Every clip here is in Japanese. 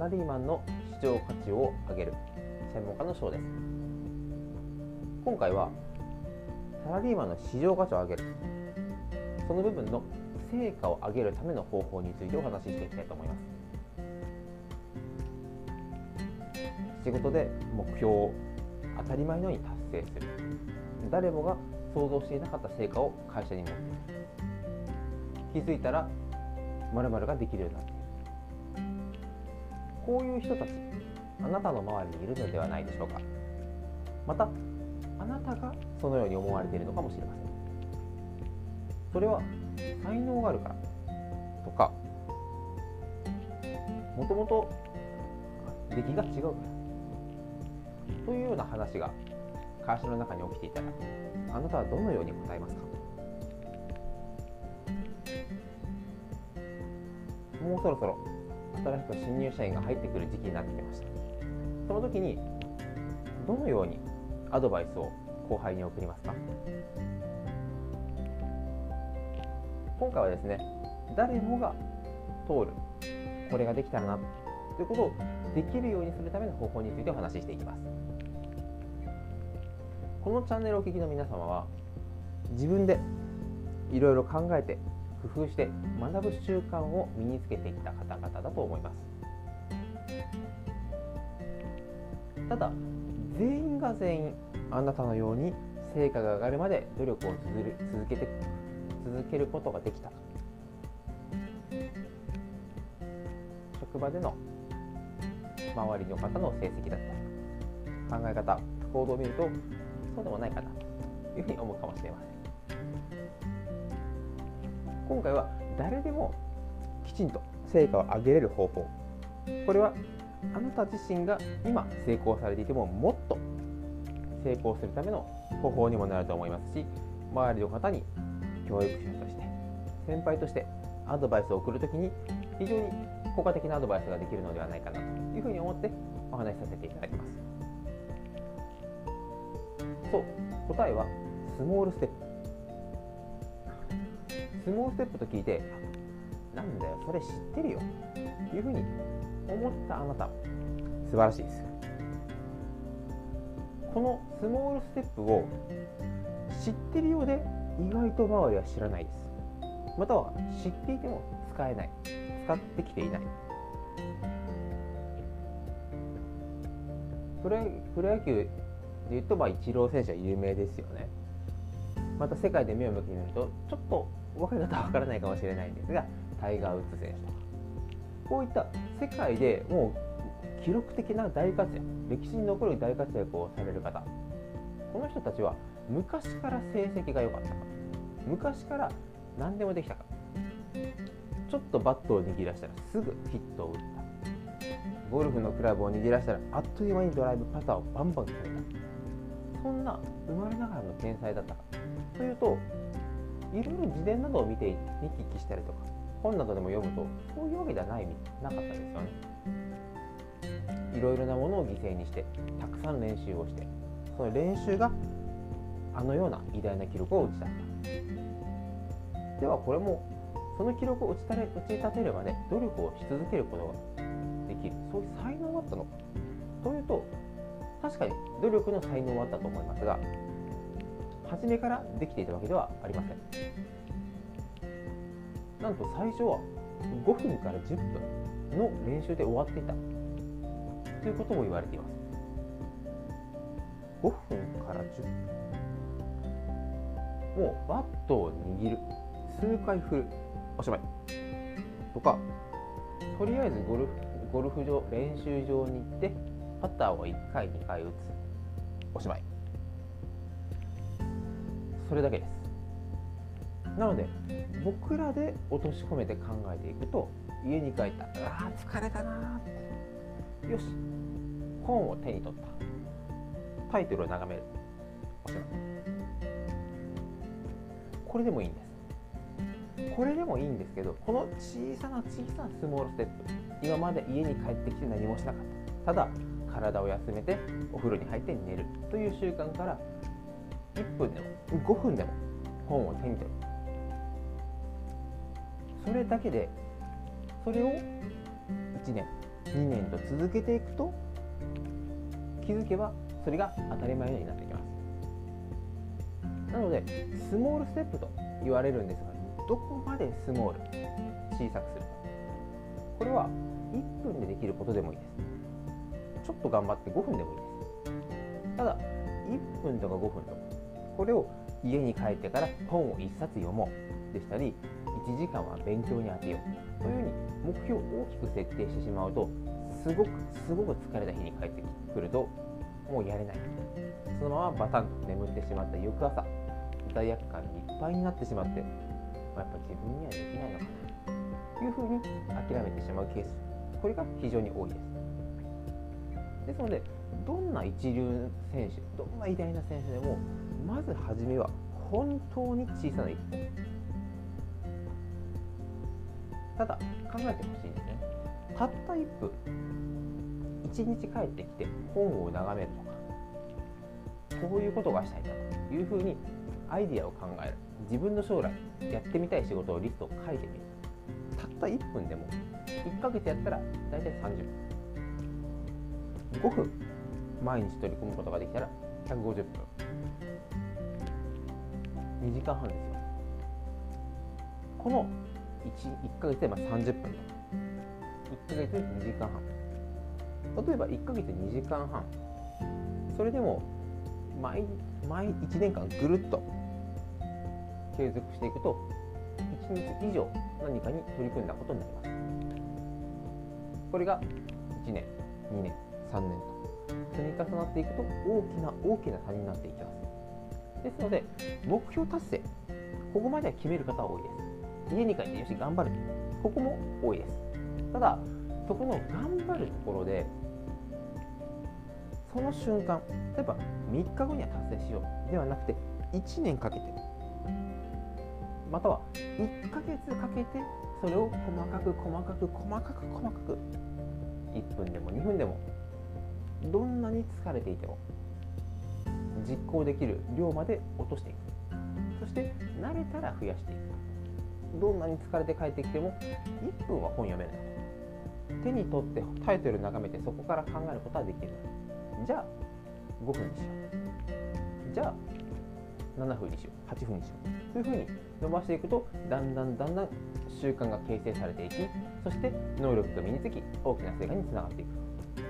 サラリーマンの市場価値を上げる専門家の賞です。今回はサラリーマンの市場価値を上げる。その部分の成果を上げるための方法についてお話ししていきたいと思います。仕事で目標を当たり前のように達成する。誰もが想像していなかった成果を会社に持っている気づいたら〇〇ができるようになっているこういう人たちあなたの周りにいるのではないでしょうか。またあなたがそのように思われているのかもしれません。それは才能があるから。とかもともと出来が違うから。というような話が会社の中に起きていたらあなたはどのように答えますか？もうそろそろ新しく新入社員が入ってくる時期になってきました。その時にどのようにアドバイスを後輩に送りますか？今回はですね誰もが通るこれができたらなということをできるようにするための方法についてお話ししていきます。このチャンネルをお聞きの皆様は自分でいろいろ考えて工夫して学ぶ習慣を身につけていった方々だと思います。ただ全員が全員あなたのように成果が上がるまで努力を続けて続けることができた。職場での周りの方の成績だったり考え方行動を見るとそうでもないかなというふうに思うかもしれません。今回は誰でもきちんと成果を上げれる方法。これはあなた自身が今成功されていてももっと成功するための方法にもなると思いますし周りの方に教育者として先輩としてアドバイスを送るときに非常に効果的なアドバイスができるのではないかなというふうに思ってお話しさせていただきます。そう答えはスモールステップ。スモールステップと聞いてなんだよそれ知ってるよ。というふうに思ったあなた。素晴らしいですこのスモールステップを知ってるようで意外と周りは知らないです。または知っていても使えない。使ってきていない。プロプロ野球でいうと、まあ、イチロー選手は有名ですよね。また世界で目を向けてみるとちょっと分かり方は分からないかもしれないんですがタイガー・ウッズ選手とか。こういった世界でもう記録的な大活躍歴史に残る大活躍をされる方。この人たちは昔から成績が良かったか。昔から何でもできたか。ちょっとバットを握らしたらすぐヒットを打った。ゴルフのクラブを握らしたらあっという間にドライブパターをバンバン決めた。そんな生まれながらの天才だったか。というといろいろ自伝などを見て見聞きしたりとか本などでも読むとそういうわけではないなかったですよね。いろいろなものを犠牲にしてたくさん練習をしてその練習があのような偉大な記録を打ち立てた。ではこれもその記録を打ち打ち立てるまで努力をし続けることができる。そういう才能があったの。かというと確かに努力の才能はあったと思いますが初めからできていたわけではありません。なんと最初は5分から10分の練習で終わっていた。ということも言われています。5分から10分。もうバットを握る。数回振る。おしまい。とかとりあえずゴルフゴルフ場練習場に行ってパターを1回2回打つ。おしまい。それだけです。なので僕らで落とし込めて考えていくと家に帰ったうわ疲れたなよし。本を手に取った。タイトルを眺める。おしまいこれでもいいんです。これでもいいんですけどこの小さな小さなスモールステップ。今まで家に帰ってきて何もしなかった。ただ体を休めてお風呂に入って寝るという習慣から1分でも5分でも本を手に取る。それだけでそれを1年2年と続けていくと気づけばそれが当たり前になってきます。なのでスモールステップと言われるんですがどこまでスモール小さくするか。これは1分でできることでもいいです。ちょっと頑張って5分でもいいです。ただ1分とか5分とかこれを家に帰ってから本を1冊読もうでしたり1時間は勉強に当てよう。というふうに目標を大きく設定してしまうとすごくすごく疲れた日に帰ってくるともうやれない。そのままバタンと眠ってしまった翌朝罪悪感にいっぱいになってしまって、まあ、やっぱ自分にはできないのかな。というふうに諦めてしまうケース。これが非常に多いです。ですのでどんな一流選手どんな偉大な選手でもまず初めは本当に小さな一歩ただ考えてほしいんですね。たった1分。1日帰ってきて本を眺めるとか。こういうことがしたいなというふうにアイディアを考える。自分の将来やってみたい仕事をリストを書いてみる。たった1分でも1ヶ月やったら大体30分。5分毎日取り組むことができたら150分。2時間半ですよ。この 1, 1ヶ月でまあ30分と。か1ヶ月2時間半。例えば1ヶ月2時間半。それでも毎毎1年間ぐるっと継続していくと1日以上何かに取り組んだことになります。これが1年2年3年と。積み重なっていくと大きな大きな差になっていきます。ですので目標達成ここまでは決める方は多いです。家に帰ってよし頑張るここも多いです。ただそこの頑張るところでその瞬間例えば3日後には達成しようではなくて1年かけてまたは1ヶ月かけてそれを細かく細かく細かく細かく1分でも2分でもどんなに疲れていても実行できる量まで落としていく。そして慣れたら増やしていく。どんなに疲れて帰ってきても1分は本読めない。手に取ってタイトル眺めてそこから考えることはできる。じゃあ5分にしよう。じゃあ7分にしよう。8分にしよう。というふうに伸ばしていくとだんだんだんだん習慣が形成されていきそして能力が身につき大きな成果につながっていく。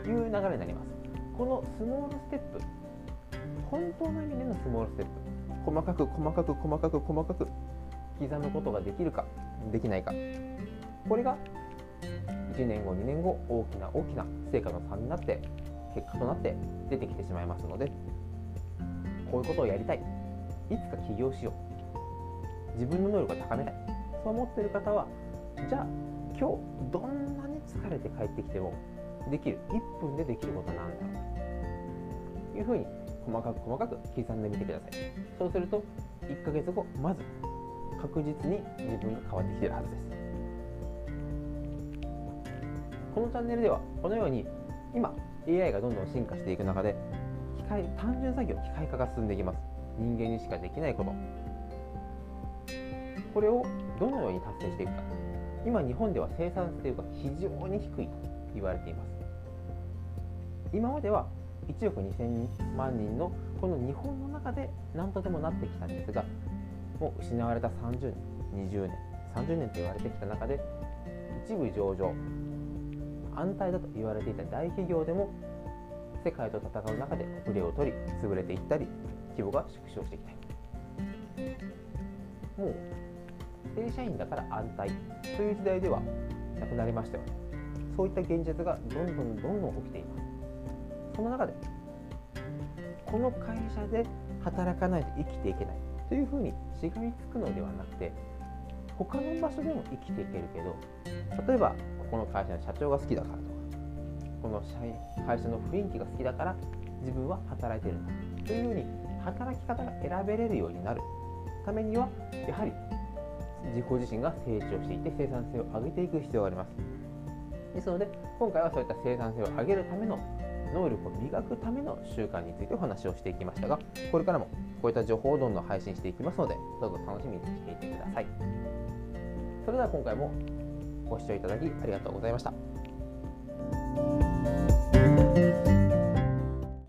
という流れになります。このスモールステップ本当の意味でのスモールステップ細かく細かく細かく細かく刻むことができるかできないか。これが1年後2年後大きな大きな成果の差になって結果となって出てきてしまいますのでこういうことをやりたい。いつか起業しよう。自分の能力を高めたい。そう思っている方はじゃあ今日どんなに疲れて帰ってきてもできる。1分でできることなんだ。ろうというふうに細かく細かく刻んでみてください。そうすると1ヶ月後まず確実に自分が変わってきてるはずです。このチャンネルではこのように今 AI がどんどん進化していく中で機械単純作業機械化が進んでいきます。人間にしかできないこと。これをどのように達成していくか。今日本では生産性が非常に低いと言われています。今までは1億2000万人のこの日本の中で何とでもなってきたんですがもう失われた30年20年30年と言われてきた中で一部上場安泰だと言われていた大企業でも世界と戦う中で遅れを取り潰れていったり規模が縮小してきた。いもう正社員だから安泰という時代ではなくなりましたよね。そういった現実がどんどんどんどん起きています。その中でこの会社で働かないと生きていけないというふうにしがみつくのではなくて他の場所でも生きていけるけど例えばここの会社の社長が好きだからとかこの会社の雰囲気が好きだから自分は働いてるんだというように働き方が選べれるようになるためにはやはり自己自身が成長していって生産性を上げていく必要があります。ですので今回はそういった生産性を上げるための能力を磨くための習慣についてお話をしていきましたがこれからもこういった情報をどんどん配信していきますのでどうぞ楽しみにしていてくださいそれでは今回もご視聴いただきありがとうございましたした。